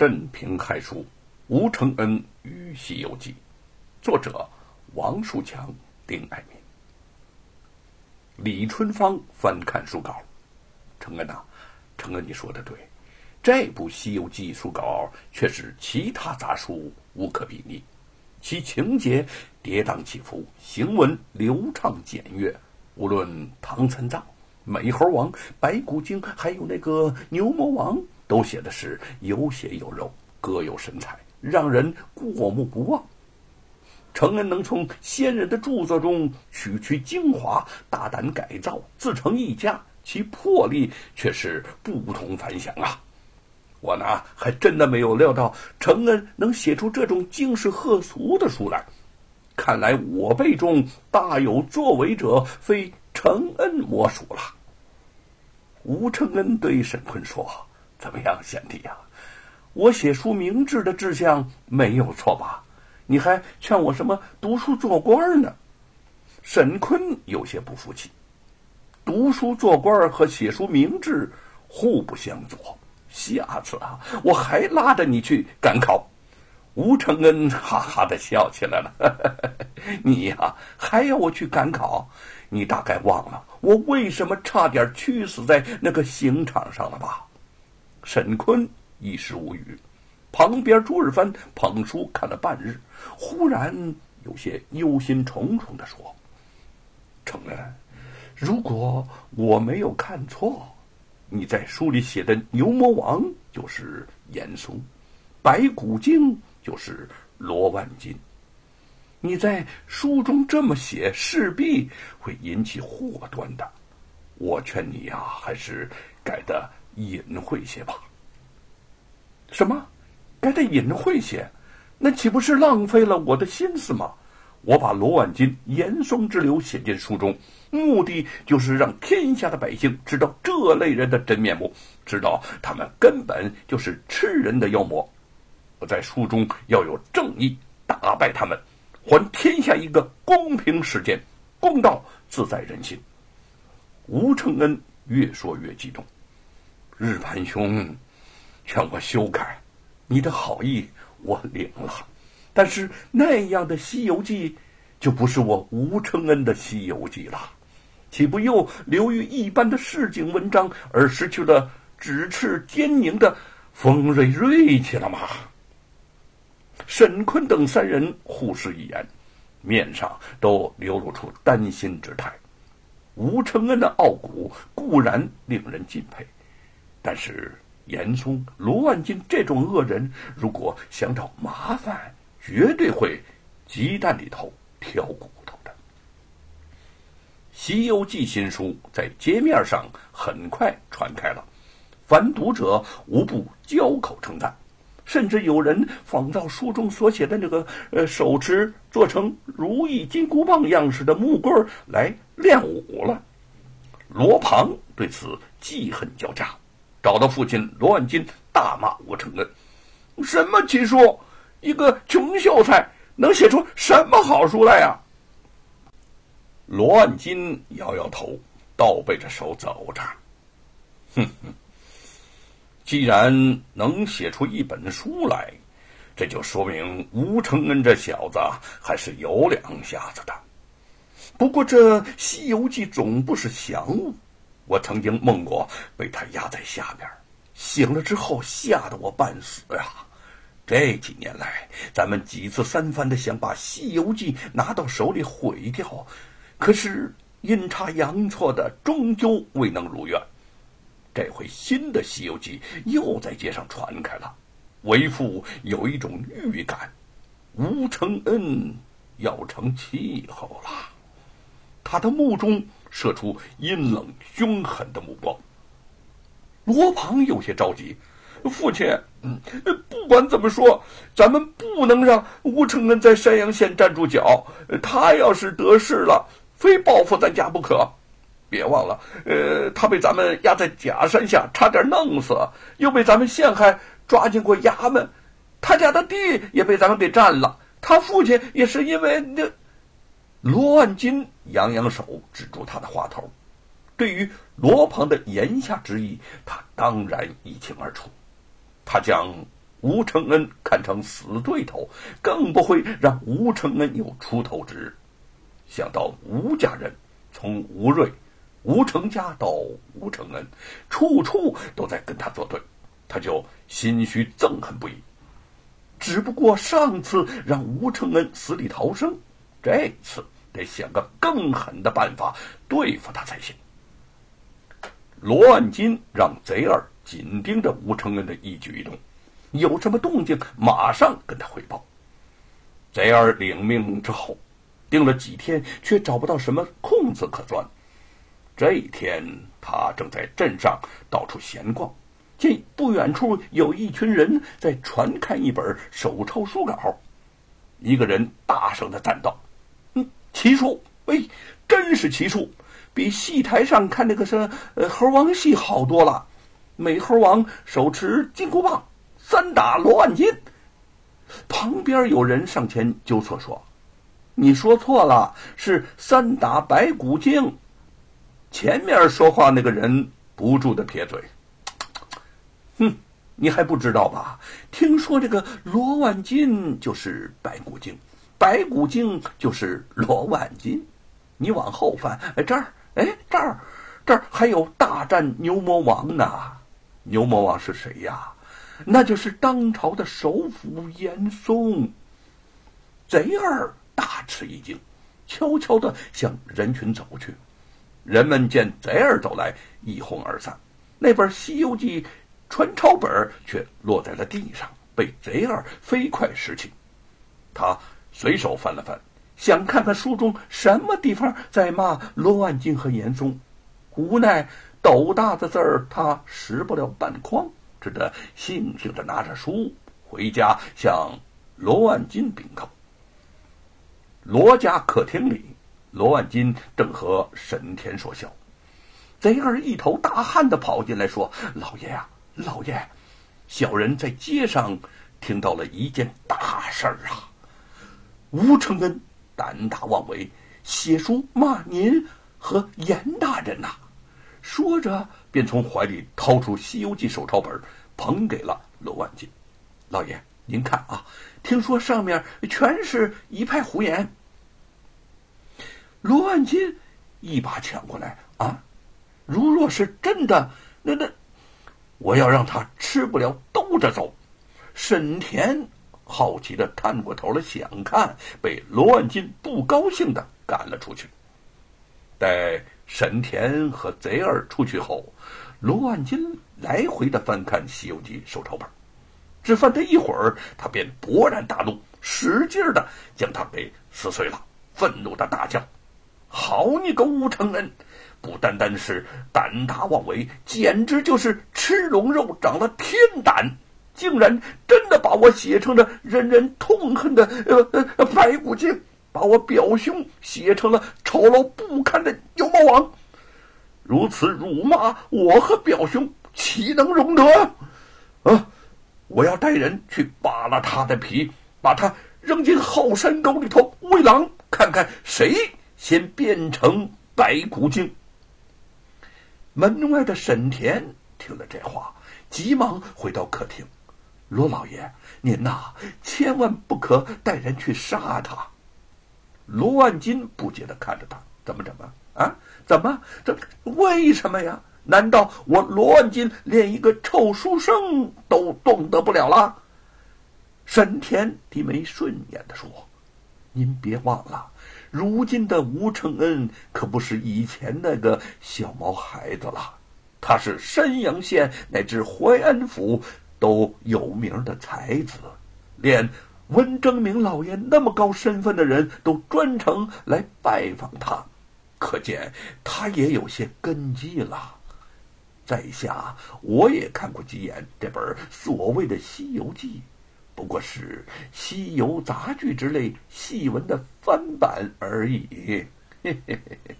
镇平害书》，吴承恩与《西游记》，作者王树强、丁爱民。李春芳翻看书稿，承恩呐，承恩，你说的对，这部《西游记》书稿却是其他杂书无可比拟，其情节跌宕起伏，行文流畅简约，无论唐三藏、美猴王、白骨精，还有那个牛魔王。都写的是有血有肉，各有神采，让人过目不忘。承恩能从先人的著作中取取精华，大胆改造，自成一家，其魄力却是不同凡响啊！我呢，还真的没有料到承恩能写出这种惊世骇俗的书来。看来我辈中大有作为者，非承恩莫属了。吴承恩对沈坤说。怎么样，贤弟呀？我写书明志的志向没有错吧？你还劝我什么读书做官呢？沈坤有些不服气。读书做官和写书明志互不相左。下次啊，我还拉着你去赶考。吴承恩哈哈的笑起来了。你呀，还要我去赶考？你大概忘了我为什么差点屈死在那个刑场上了吧？沈坤一时无语，旁边朱日藩捧书看了半日，忽然有些忧心忡忡的说：“承恩，如果我没有看错，你在书里写的牛魔王就是严嵩，白骨精就是罗万金。你在书中这么写，势必会引起祸端的。我劝你呀，还是改的。”隐晦些吧。什么？该得隐晦些？那岂不是浪费了我的心思吗？我把罗万金、严嵩之流写进书中，目的就是让天下的百姓知道这类人的真面目，知道他们根本就是吃人的妖魔。我在书中要有正义，打败他们，还天下一个公平世界，公道自在人心。吴承恩越说越激动。日盘兄，劝我修改，你的好意我领了，但是那样的《西游记》，就不是我吴承恩的《西游记》了，岂不又流于一般的市井文章，而失去了咫尺坚宁的锋锐锐气了吗？沈坤等三人互视一眼，面上都流露出担心之态。吴承恩的傲骨固然令人敬佩。但是严嵩、卢万金这种恶人，如果想找麻烦，绝对会鸡蛋里头挑骨头的。《西游记》新书在街面上很快传开了，凡读者无不交口称赞，甚至有人仿照书中所写的那个呃手持做成如意金箍棒样式的木棍来练武了。罗庞对此记恨交加。找到父亲罗万金，大骂吴承恩：“什么奇书？一个穷秀才能写出什么好书来呀？”罗万金摇摇头，倒背着手走着：“哼哼，既然能写出一本书来，这就说明吴承恩这小子还是有两下子的。不过这《西游记》总不是祥物。”我曾经梦过被他压在下边，醒了之后吓得我半死呀！这几年来，咱们几次三番的想把《西游记》拿到手里毁掉，可是阴差阳错的，终究未能如愿。这回新的《西游记》又在街上传开了，为父有一种预感，吴承恩要成气候了。他的目中。射出阴冷凶狠的目光。罗庞有些着急：“父亲，嗯，不管怎么说，咱们不能让吴承恩在山阳县站住脚。他要是得势了，非报复咱家不可。别忘了，呃，他被咱们压在假山下，差点弄死，又被咱们陷害，抓进过衙门。他家的地也被咱们给占了。他父亲也是因为那……”罗万金扬扬手，止住他的话头。对于罗鹏的言下之意，他当然一清二楚。他将吴承恩看成死对头，更不会让吴承恩有出头之日。想到吴家人，从吴瑞、吴成家到吴承恩，处处都在跟他作对，他就心虚憎恨不已。只不过上次让吴承恩死里逃生，这次得想个更狠的办法对付他才行。罗万金让贼儿紧盯着吴承恩的一举一动，有什么动静马上跟他汇报。贼儿领命之后，盯了几天，却找不到什么空子可钻。这一天，他正在镇上到处闲逛。见不远处有一群人在传看一本手抄书稿，一个人大声的赞道：“，奇书！哎，真是奇书，比戏台上看那个什呃猴王戏好多了。美猴王手持金箍棒，三打罗万金。”旁边有人上前纠错说：“你说错了，是三打白骨精。”前面说话那个人不住的撇嘴。哼，你还不知道吧？听说这个罗万金就是白骨精，白骨精就是罗万金。你往后翻，哎这儿，哎这儿，这儿还有大战牛魔王呢。牛魔王是谁呀？那就是当朝的首辅严嵩。贼儿大吃一惊，悄悄的向人群走去。人们见贼儿走来，一哄而散。那本《西游记》。传抄本却落在了地上，被贼儿飞快拾起。他随手翻了翻，想看看书中什么地方在骂罗万金和严嵩，无奈斗大的字儿他识不了半筐，只得悻悻地拿着书回家向罗万金禀告。罗家客厅里，罗万金正和沈田说笑，贼儿一头大汗的跑进来说：“老爷呀！”老爷，小人在街上听到了一件大事儿啊！吴承恩胆大妄为，写书骂您和严大人呐！说着，便从怀里掏出《西游记》手抄本，捧给了罗万金。老爷，您看啊，听说上面全是一派胡言。罗万金一把抢过来啊！如若是真的，那那……我要让他吃不了兜着走。沈田好奇的探过头来想看，被罗万金不高兴的赶了出去。待沈田和贼儿出去后，罗万金来回的翻看《西游记》手抄本，只翻他一会儿，他便勃然大怒，使劲的将它给撕碎了，愤怒的大叫：“好你个吴承恩！”不单单是胆大妄为，简直就是吃龙肉长了天胆！竟然真的把我写成了人人痛恨的呃呃白骨精，把我表兄写成了丑陋不堪的牛魔王！如此辱骂我和表兄，岂能容得？啊！我要带人去扒了他的皮，把他扔进后山沟里头喂狼，看看谁先变成白骨精。门外的沈田听了这话，急忙回到客厅：“罗老爷，您呐，千万不可带人去杀他。”罗万金不解的看着他：“怎么怎么啊？怎么这？为什么呀？难道我罗万金连一个臭书生都动得不了了？”沈田低眉顺眼的说：“您别忘了。”如今的吴承恩可不是以前那个小毛孩子了，他是山阳县乃至淮安府都有名的才子，连温征明老爷那么高身份的人都专程来拜访他，可见他也有些根基了。在下我也看过几眼这本所谓的《西游记》。不过是《西游杂剧》之类戏文的翻版而已。嘿嘿嘿嘿。